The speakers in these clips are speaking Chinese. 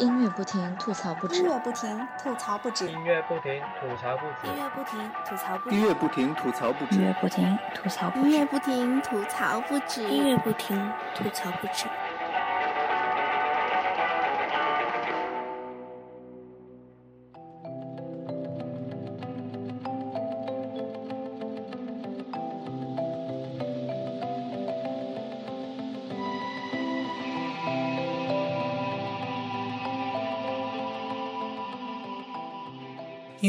音乐不停，吐槽不止。音乐不停，吐槽不止。音乐不停，吐槽不止。音乐不停，吐槽不止。音乐不停，吐槽不止。音乐不停，吐槽不止。音乐不停，吐槽不止。音乐不停，吐槽不止。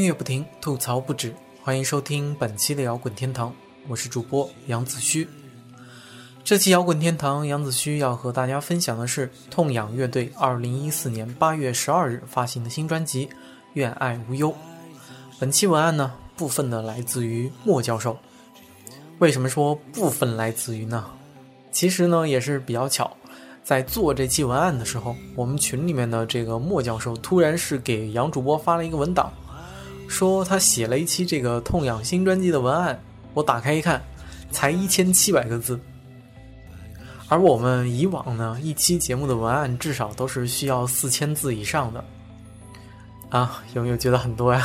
乐不停，吐槽不止。欢迎收听本期的摇滚天堂，我是主播杨子虚。这期摇滚天堂，杨子虚要和大家分享的是痛仰乐队2014年8月12日发行的新专辑《愿爱无忧》。本期文案呢，部分的来自于莫教授。为什么说部分来自于呢？其实呢，也是比较巧，在做这期文案的时候，我们群里面的这个莫教授突然是给杨主播发了一个文档。说他写了一期这个痛仰新专辑的文案，我打开一看，才一千七百个字。而我们以往呢，一期节目的文案至少都是需要四千字以上的。啊，有没有觉得很多呀？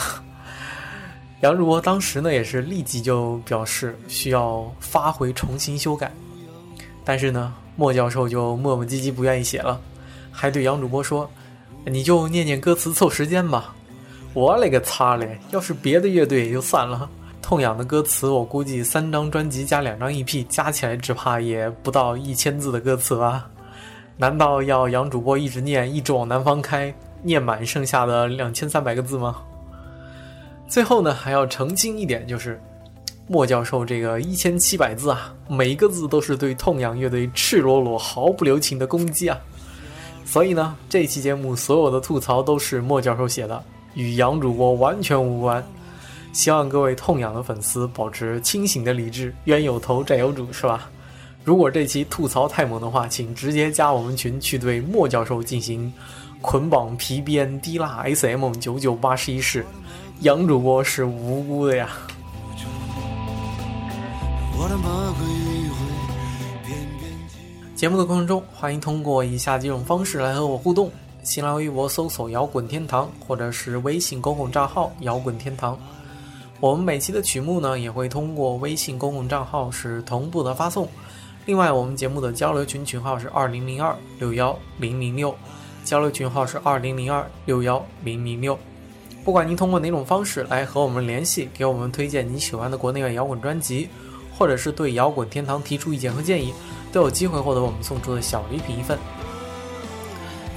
杨主播当时呢也是立即就表示需要发回重新修改，但是呢，莫教授就磨磨唧唧不愿意写了，还对杨主播说：“你就念念歌词凑时间吧。”我勒个擦嘞！要是别的乐队也就算了，痛痒的歌词我估计三张专辑加两张 EP 加起来，只怕也不到一千字的歌词吧？难道要杨主播一直念“一直往南方开”，念满剩下的两千三百个字吗？最后呢，还要澄清一点，就是莫教授这个一千七百字啊，每一个字都是对痛仰乐队赤裸裸、毫不留情的攻击啊！所以呢，这期节目所有的吐槽都是莫教授写的。与杨主播完全无关，希望各位痛痒的粉丝保持清醒的理智，冤有头债有主，是吧？如果这期吐槽太猛的话，请直接加我们群去对莫教授进行捆绑皮鞭滴蜡 SM 九九八十一式，杨主播是无辜的呀。节目的过程中，欢迎通过以下几种方式来和我互动。新浪微博搜索“摇滚天堂”或者是微信公共账号“摇滚天堂”。我们每期的曲目呢，也会通过微信公共账号是同步的发送。另外，我们节目的交流群群号是二零零二六幺零零六，交流群号是二零零二六幺零零六。不管您通过哪种方式来和我们联系，给我们推荐你喜欢的国内外摇滚专辑，或者是对摇滚天堂提出意见和建议，都有机会获得我们送出的小礼品一份。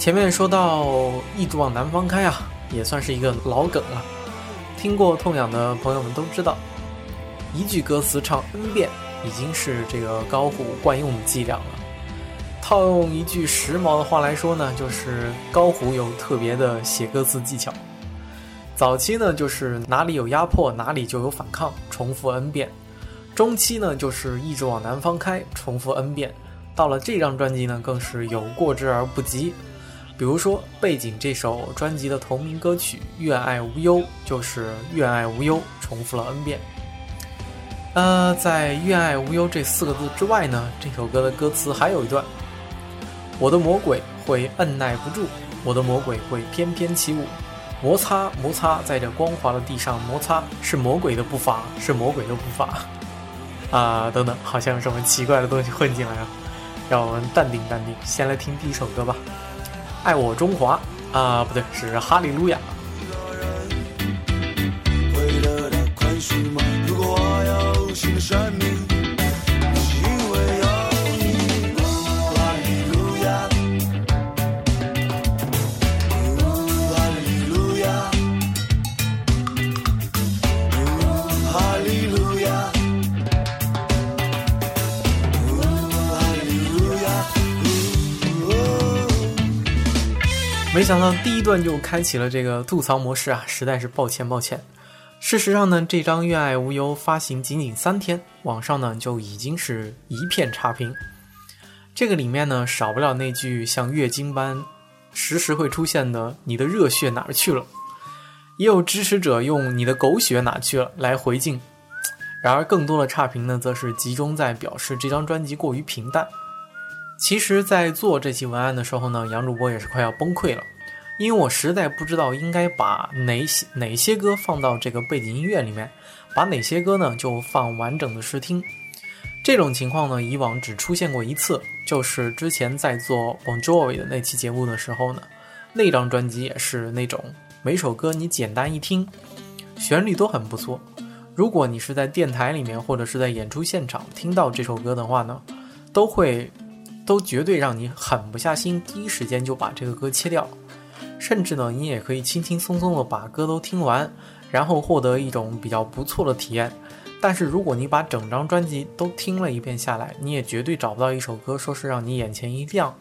前面说到“一直往南方开”啊，也算是一个老梗了。听过痛痒的朋友们都知道，一句歌词唱 n 遍，已经是这个高虎惯用的伎俩了。套用一句时髦的话来说呢，就是高虎有特别的写歌词技巧。早期呢，就是哪里有压迫，哪里就有反抗，重复 n 遍；中期呢，就是一直往南方开，重复 n 遍；到了这张专辑呢，更是有过之而不及。比如说，背景这首专辑的同名歌曲《愿爱无忧》就是“愿爱无忧”重复了 n 遍。呃，在“愿爱无忧”这四个字之外呢，这首歌的歌词还有一段：“我的魔鬼会按耐不住，我的魔鬼会翩翩起舞，摩擦摩擦，在这光滑的地上摩擦，是魔鬼的步伐，是魔鬼的步伐。”啊，等等，好像有什么奇怪的东西混进来了，让我们淡定淡定，先来听第一首歌吧。《爱我中华》啊、不对，是《哈利路亚》。为了宽恕吗如果我想到第一段就开启了这个吐槽模式啊，实在是抱歉抱歉。事实上呢，这张《愿爱无忧》发行仅仅三天，网上呢就已经是一片差评。这个里面呢少不了那句像月经般时时会出现的“你的热血哪儿去了”，也有支持者用“你的狗血哪去了”来回敬。然而更多的差评呢，则是集中在表示这张专辑过于平淡。其实，在做这期文案的时候呢，杨主播也是快要崩溃了，因为我实在不知道应该把哪些哪些歌放到这个背景音乐里面，把哪些歌呢就放完整的试听。这种情况呢，以往只出现过一次，就是之前在做 Bon Jovi 的那期节目的时候呢，那张专辑也是那种每首歌你简单一听，旋律都很不错。如果你是在电台里面或者是在演出现场听到这首歌的话呢，都会都绝对让你狠不下心，第一时间就把这个歌切掉。甚至呢，你也可以轻轻松松的把歌都听完，然后获得一种比较不错的体验。但是如果你把整张专辑都听了一遍下来，你也绝对找不到一首歌说是让你眼前一亮，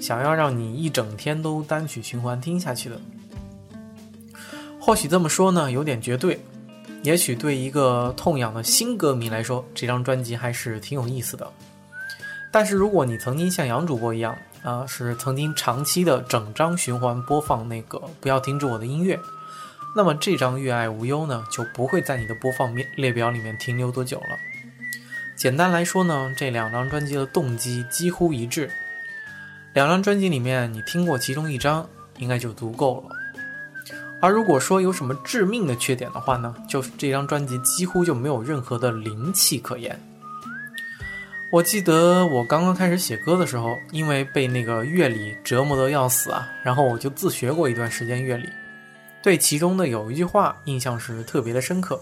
想要让你一整天都单曲循环听下去的。或许这么说呢，有点绝对。也许对一个痛痒的新歌迷来说，这张专辑还是挺有意思的。但是如果你曾经像杨主播一样，啊，是曾经长期的整张循环播放那个不要停止我的音乐，那么这张越爱无忧呢就不会在你的播放列列表里面停留多久了。简单来说呢，这两张专辑的动机几乎一致，两张专辑里面你听过其中一张应该就足够了。而如果说有什么致命的缺点的话呢，就是这张专辑几乎就没有任何的灵气可言。我记得我刚刚开始写歌的时候，因为被那个乐理折磨得要死啊，然后我就自学过一段时间乐理，对其中的有一句话印象是特别的深刻，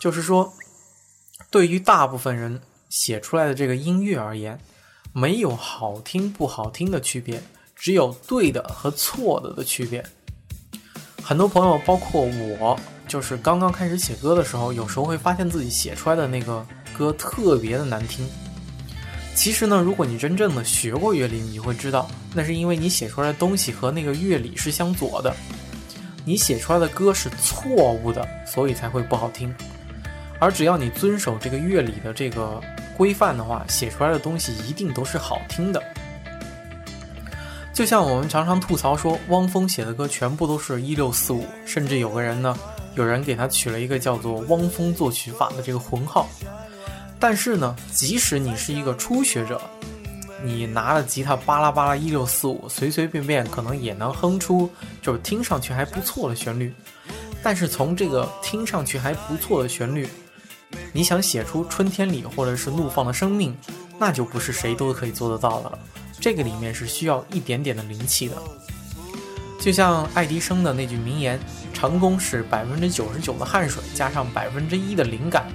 就是说，对于大部分人写出来的这个音乐而言，没有好听不好听的区别，只有对的和错的的区别。很多朋友，包括我，就是刚刚开始写歌的时候，有时候会发现自己写出来的那个歌特别的难听。其实呢，如果你真正的学过乐理，你会知道，那是因为你写出来的东西和那个乐理是相左的，你写出来的歌是错误的，所以才会不好听。而只要你遵守这个乐理的这个规范的话，写出来的东西一定都是好听的。就像我们常常吐槽说，汪峰写的歌全部都是一六四五，甚至有个人呢，有人给他取了一个叫做“汪峰作曲法”的这个浑号。但是呢，即使你是一个初学者，你拿了吉他巴拉巴拉一六四五，随随便便可能也能哼出就是听上去还不错的旋律。但是从这个听上去还不错的旋律，你想写出春天里或者是怒放的生命，那就不是谁都可以做得到的了。这个里面是需要一点点的灵气的。就像爱迪生的那句名言：“成功是百分之九十九的汗水加上百分之一的灵感。”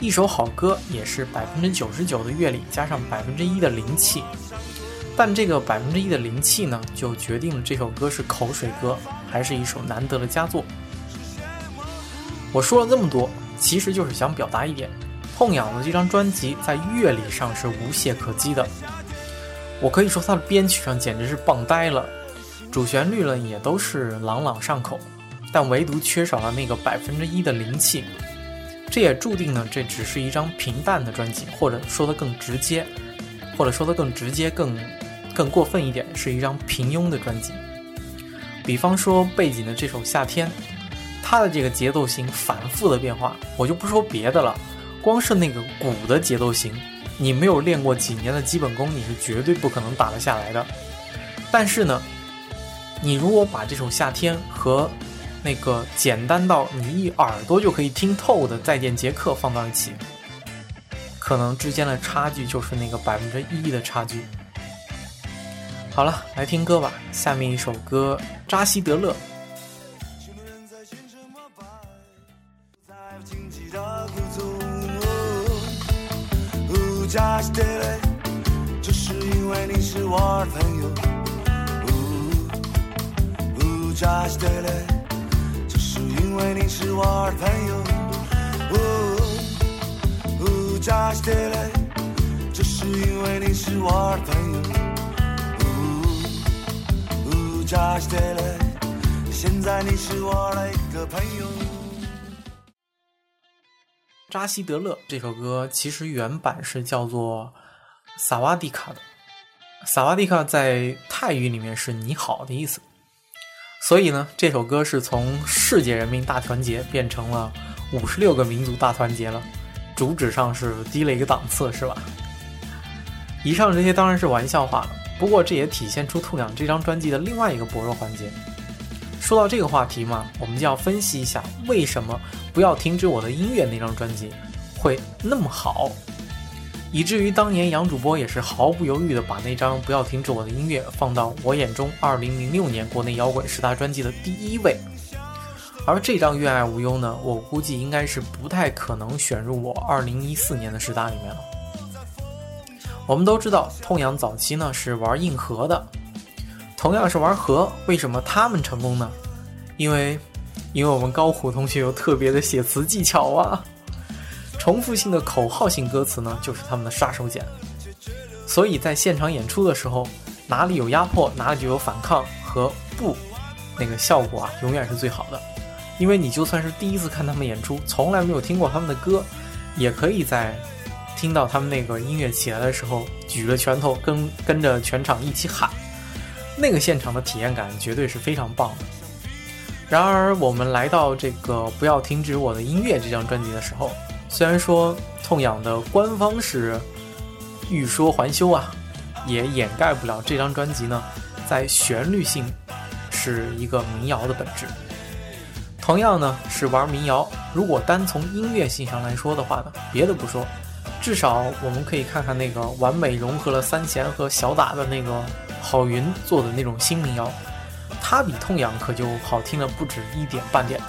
一首好歌也是百分之九十九的乐理加上百分之一的灵气，但这个百分之一的灵气呢，就决定了这首歌是口水歌还是一首难得的佳作。我说了这么多，其实就是想表达一点：痛痒的这张专辑在乐理上是无懈可击的。我可以说它的编曲上简直是棒呆了，主旋律呢也都是朗朗上口，但唯独缺少了那个百分之一的灵气。这也注定呢，这只是一张平淡的专辑，或者说的更直接，或者说的更直接、更更过分一点，是一张平庸的专辑。比方说背景的这首《夏天》，它的这个节奏型反复的变化，我就不说别的了，光是那个鼓的节奏型，你没有练过几年的基本功，你是绝对不可能打得下来的。但是呢，你如果把这首《夏天》和那个简单到你一耳朵就可以听透的《再见杰克》放到一起，可能之间的差距就是那个百分之一的差距。好了，来听歌吧。下面一首歌《扎西德勒》。这是因为你是我朋友。因为你是我的朋友，呜呜，扎西德勒，这是因为你是我的朋友，呜呜，扎西德勒，现在你是我的一个朋友。扎西德勒这首歌其实原版是叫做萨瓦迪卡的，萨瓦迪卡在泰语里面是你好的意思。所以呢，这首歌是从世界人民大团结变成了五十六个民族大团结了，主旨上是低了一个档次，是吧？以上这些当然是玩笑话了。不过这也体现出痛仰这张专辑的另外一个薄弱环节。说到这个话题嘛，我们就要分析一下为什么不要停止我的音乐那张专辑会那么好，以至于当年杨主播也是毫不犹豫的把那张不要停止我的音乐放到我眼中2006年国内摇滚十大专辑的第一位。而这张《愿爱无忧》呢，我估计应该是不太可能选入我2014年的十大里面了。我们都知道，痛仰早期呢是玩硬核的。同样是玩核，为什么他们成功呢？因为，因为我们高虎同学有特别的写词技巧啊！重复性的口号性歌词呢，就是他们的杀手锏。所以在现场演出的时候，哪里有压迫，哪里就有反抗和不，那个效果啊，永远是最好的。因为你就算是第一次看他们演出，从来没有听过他们的歌，也可以在听到他们那个音乐起来的时候，举着拳头跟跟着全场一起喊。那个现场的体验感绝对是非常棒的。然而，我们来到这个《不要停止我的音乐》这张专辑的时候，虽然说痛仰的官方是欲说还休啊，也掩盖不了这张专辑呢，在旋律性是一个民谣的本质。同样呢，是玩民谣。如果单从音乐性上来说的话呢，别的不说，至少我们可以看看那个完美融合了三弦和小打的那个。郝云做的那种新民谣，它比痛仰可就好听了不止一点半点了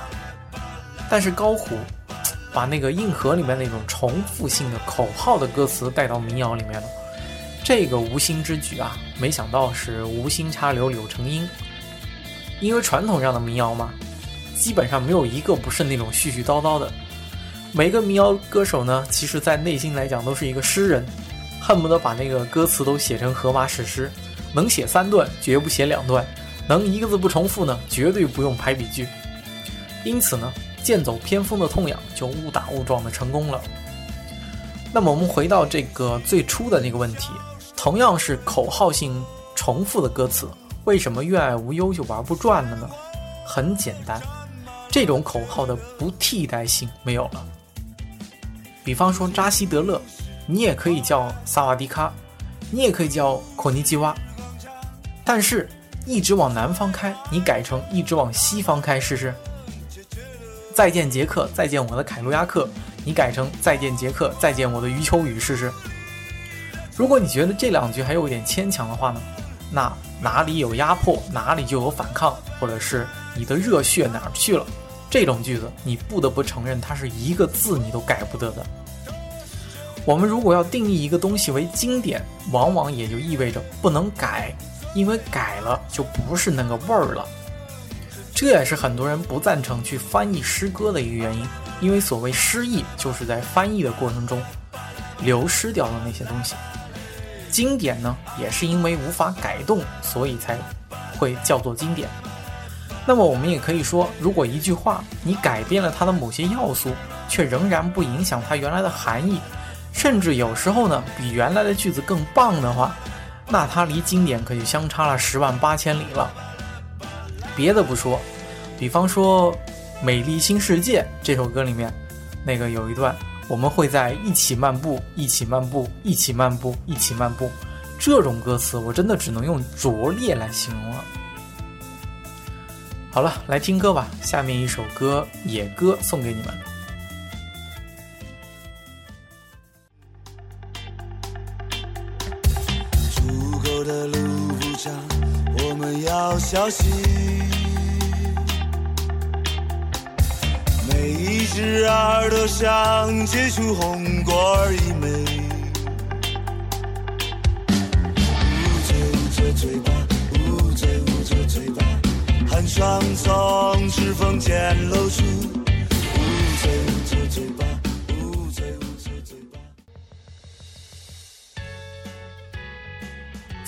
但是高虎把那个硬核里面那种重复性的口号的歌词带到民谣里面了，这个无心之举啊，没想到是无心插柳柳成荫。因为传统上的民谣嘛，基本上没有一个不是那种絮絮叨叨的。每个民谣歌手呢，其实在内心来讲都是一个诗人，恨不得把那个歌词都写成荷马史诗。能写三段，绝不写两段；能一个字不重复呢，绝对不用排比句。因此呢，剑走偏锋的痛痒就误打误撞的成功了。那么我们回到这个最初的那个问题，同样是口号性重复的歌词，为什么愿爱无忧就玩不转了呢？很简单，这种口号的不替代性没有了。比方说扎西德勒，你也可以叫萨瓦迪卡，你也可以叫孔尼基哇。但是，一直往南方开，你改成一直往西方开试试。再见杰克，再见我的凯路亚克，你改成再见杰克，再见我的余秋雨试试。如果你觉得这两句还有一点牵强的话呢，那哪里有压迫，哪里就有反抗，或者是你的热血哪儿去了？这种句子，你不得不承认，它是一个字你都改不得的。我们如果要定义一个东西为经典，往往也就意味着不能改。因为改了就不是那个味儿了，这也是很多人不赞成去翻译诗歌的一个原因。因为所谓诗意，就是在翻译的过程中流失掉的那些东西。经典呢，也是因为无法改动，所以才会叫做经典。那么我们也可以说，如果一句话你改变了它的某些要素，却仍然不影响它原来的含义，甚至有时候呢比原来的句子更棒的话。那它离经典可就相差了十万八千里了。别的不说，比方说《美丽新世界》这首歌里面，那个有一段，我们会在一起漫步，一起漫步，一起漫步，一起漫步。这种歌词，我真的只能用拙劣来形容了。好了，来听歌吧。下面一首歌《野歌》送给你们。要小心，每一只耳朵上结出红果一枚。捂嘴捂着嘴巴，捂嘴捂着嘴巴，寒霜从指缝间露出。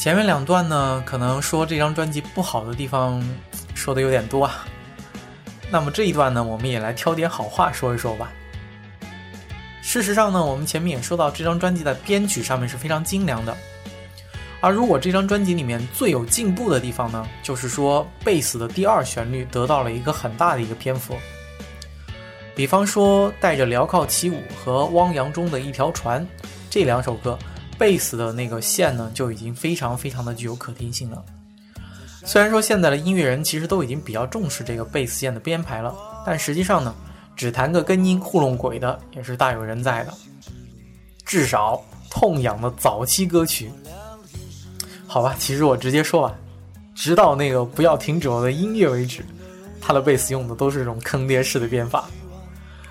前面两段呢，可能说这张专辑不好的地方说的有点多啊。那么这一段呢，我们也来挑点好话说一说吧。事实上呢，我们前面也说到，这张专辑在编曲上面是非常精良的。而如果这张专辑里面最有进步的地方呢，就是说贝斯的第二旋律得到了一个很大的一个篇幅。比方说带着镣铐起舞和汪洋中的一条船这两首歌。贝斯的那个线呢，就已经非常非常的具有可听性了。虽然说现在的音乐人其实都已经比较重视这个贝斯线的编排了，但实际上呢，只弹个根音糊弄鬼的也是大有人在的。至少痛痒的早期歌曲，好吧，其实我直接说吧，直到那个不要停止我的音乐为止，他的贝斯用的都是这种坑爹式的编法。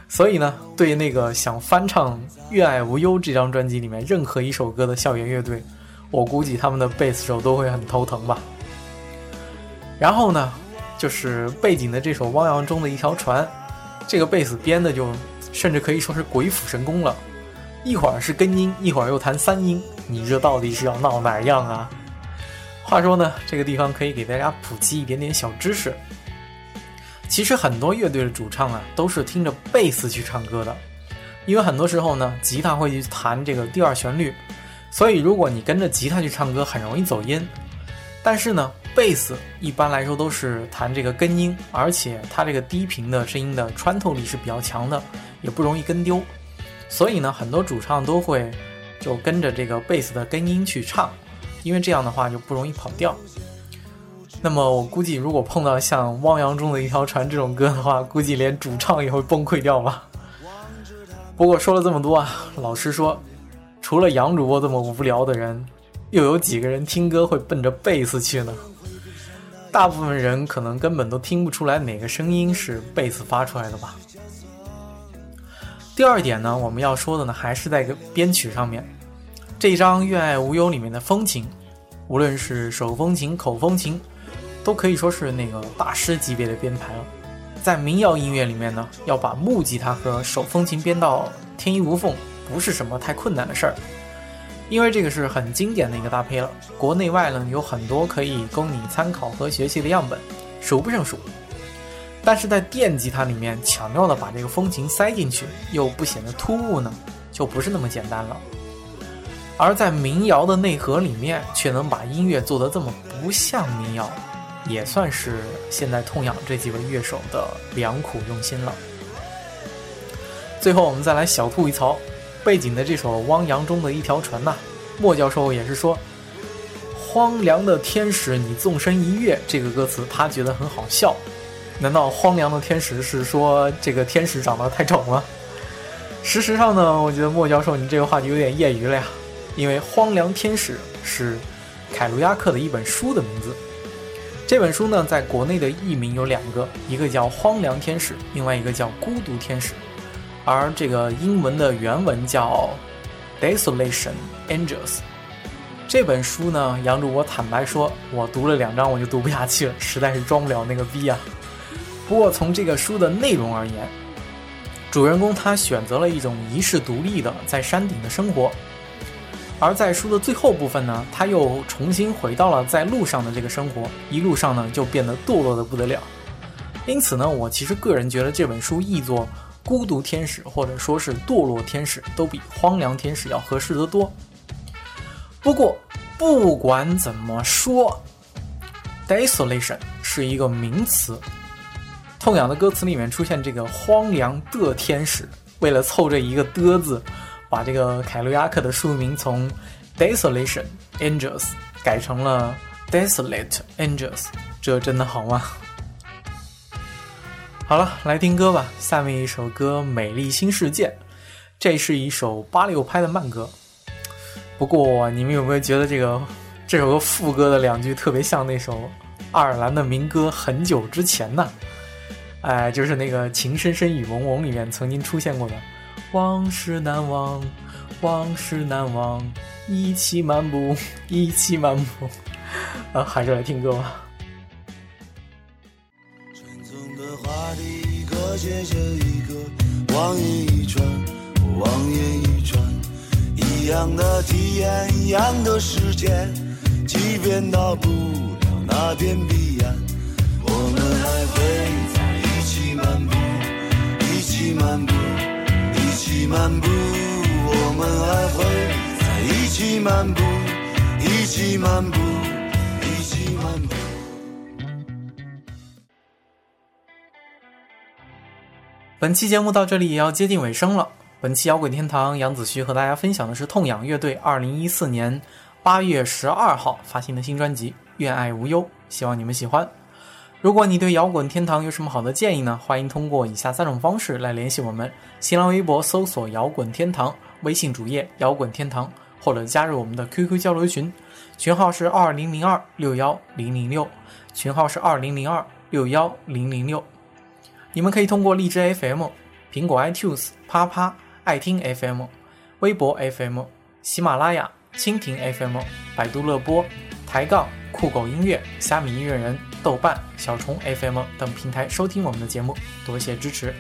所以呢，对那个想翻唱《愿爱无忧》这张专辑里面任何一首歌的校园乐队，我估计他们的贝斯手都会很头疼吧。然后呢，就是背景的这首《汪洋中的一条船》，这个贝斯编的就甚至可以说是鬼斧神工了，一会儿是根音，一会儿又弹三音，你这到底是要闹哪样啊？话说呢，这个地方可以给大家普及一点点小知识。其实很多乐队的主唱啊，都是听着贝斯去唱歌的，因为很多时候呢，吉他会去弹这个第二旋律，所以如果你跟着吉他去唱歌，很容易走音。但是呢，贝斯一般来说都是弹这个根音，而且它这个低频的声音的穿透力是比较强的，也不容易跟丢。所以呢，很多主唱都会就跟着这个贝斯的根音去唱，因为这样的话就不容易跑调。那么我估计，如果碰到像《汪洋中的一条船》这种歌的话，估计连主唱也会崩溃掉吧。不过说了这么多啊，老实说，除了杨主播这么无聊的人。又有几个人听歌会奔着贝斯去呢？大部分人可能根本都听不出来哪个声音是贝斯发出来的吧。第二点呢，我们要说的呢，还是在个编曲上面。这张《愿爱无忧》里面的风琴，无论是手风琴、口风琴，都可以说是那个大师级别的编排了。在民谣音乐里面呢，要把木吉他和手风琴编到天衣无缝，不是什么太困难的事儿。因为这个是很经典的一个搭配了，国内外呢有很多可以供你参考和学习的样本，数不胜数。但是在电吉他里面巧妙的把这个风琴塞进去，又不显得突兀呢，就不是那么简单了。而在民谣的内核里面，却能把音乐做得这么不像民谣，也算是现在痛仰这几位乐手的良苦用心了。最后，我们再来小吐一槽。背景的这首《汪洋中的一条船》呐，莫教授也是说：“荒凉的天使，你纵身一跃。”这个歌词他觉得很好笑。难道荒凉的天使是说这个天使长得太丑了？事实上呢，我觉得莫教授你这个话就有点业余了呀。因为《荒凉天使》是凯鲁亚克的一本书的名字。这本书呢，在国内的译名有两个，一个叫《荒凉天使》，另外一个叫《孤独天使》。而这个英文的原文叫《Desolation Angels》。这本书呢，杨主播坦白说，我读了两章我就读不下去了，实在是装不了那个逼啊。不过从这个书的内容而言，主人公他选择了一种遗世独立的在山顶的生活，而在书的最后部分呢，他又重新回到了在路上的这个生活，一路上呢就变得堕落的不得了。因此呢，我其实个人觉得这本书译作。孤独天使，或者说是堕落天使，都比荒凉天使要合适得多。不过，不管怎么说，desolation 是一个名词。痛痒的歌词里面出现这个荒凉的天使，为了凑这一个的字，把这个凯鲁亚克的书名从 desolation angels 改成了 desolate angels，这真的好吗？好了，来听歌吧。下面一首歌《美丽新世界》，这是一首八六拍的慢歌。不过，你们有没有觉得这个这首歌副歌的两句特别像那首爱尔兰的民歌《很久之前》呢？哎，就是那个《情深深雨蒙蒙》里面曾经出现过的“往事难忘，往事难忘，一起漫步，一起漫步”。啊，还是来听歌吧。匆匆的话题，一个接着一个，望眼欲穿，望眼欲穿，一样的体验，一样的时间，即便到不了那片彼岸，漫步，我们还会在一起漫步，一起漫步，一起漫步。本期节目到这里也要接近尾声了。本期摇滚天堂，杨子胥和大家分享的是痛仰乐队2014年8月12号发行的新专辑《愿爱无忧》，希望你们喜欢。如果你对摇滚天堂有什么好的建议呢？欢迎通过以下三种方式来联系我们：新浪微博搜索“摇滚天堂”，微信主页“摇滚天堂”，或者加入我们的 QQ 交流群，群号是二零零二六幺零零六，群号是二零零二六幺零零六。你们可以通过荔枝 FM、苹果 iTunes、啪啪、爱听 FM、微博 FM、喜马拉雅、蜻蜓 FM、百度乐播、抬杠。酷狗音乐、虾米音乐人、豆瓣、小虫 FM 等平台收听我们的节目，多谢支持。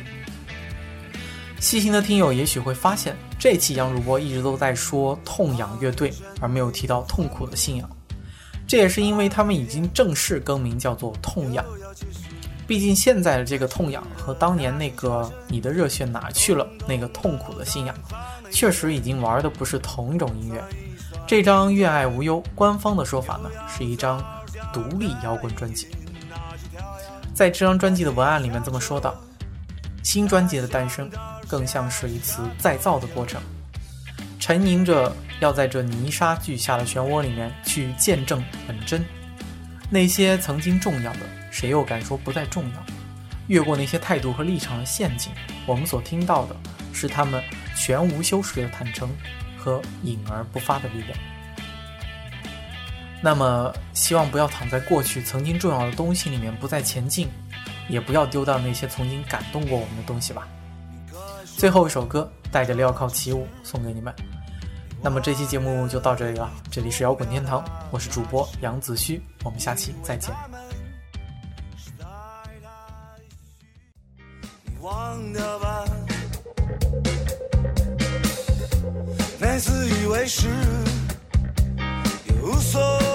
细心的听友也许会发现，这期杨主播一直都在说痛仰乐队，而没有提到痛苦的信仰。这也是因为他们已经正式更名叫做痛仰。毕竟现在的这个痛仰和当年那个你的热血哪去了那个痛苦的信仰，确实已经玩的不是同一种音乐。这张《愿爱无忧》官方的说法呢，是一张独立摇滚专辑。在这张专辑的文案里面这么说道：“新专辑的诞生，更像是一次再造的过程，沉吟着要在这泥沙俱下的漩涡里面去见证本真。那些曾经重要的，谁又敢说不再重要？越过那些态度和立场的陷阱，我们所听到的是他们全无修饰的坦诚。”和隐而不发的力量。那么，希望不要躺在过去曾经重要的东西里面不再前进，也不要丢掉那些曾经感动过我们的东西吧。最后一首歌，带着镣铐起舞，送给你们。那么这期节目就到这里了，这里是摇滚天堂，我是主播杨子虚，我们下期再见。忘掉吧。自以为是，无所。